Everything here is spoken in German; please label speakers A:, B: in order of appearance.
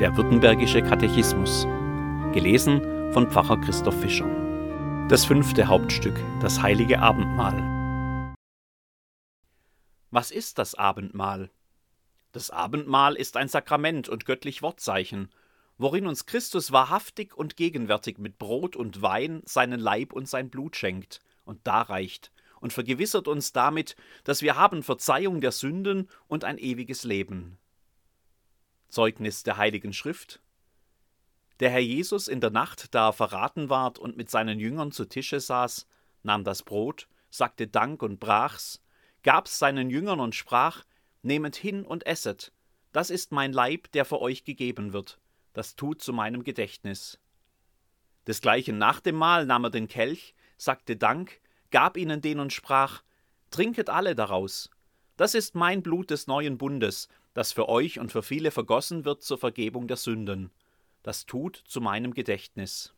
A: Der Württembergische Katechismus. Gelesen von Pfarrer Christoph Fischer. Das fünfte Hauptstück, das heilige Abendmahl. Was ist das Abendmahl? Das Abendmahl ist ein Sakrament und göttlich Wortzeichen, worin uns Christus wahrhaftig und gegenwärtig mit Brot und Wein seinen Leib und sein Blut schenkt und darreicht und vergewissert uns damit, dass wir haben Verzeihung der Sünden und ein ewiges Leben. Zeugnis der Heiligen Schrift. Der Herr Jesus in der Nacht, da er verraten ward und mit seinen Jüngern zu Tische saß, nahm das Brot, sagte Dank und brach's, gab's seinen Jüngern und sprach: Nehmet hin und esset, das ist mein Leib, der für euch gegeben wird, das tut zu meinem Gedächtnis. Desgleichen nach dem Mahl nahm er den Kelch, sagte Dank, gab ihnen den und sprach: Trinket alle daraus, das ist mein Blut des neuen Bundes, das für euch und für viele vergossen wird zur Vergebung der Sünden. Das tut zu meinem Gedächtnis.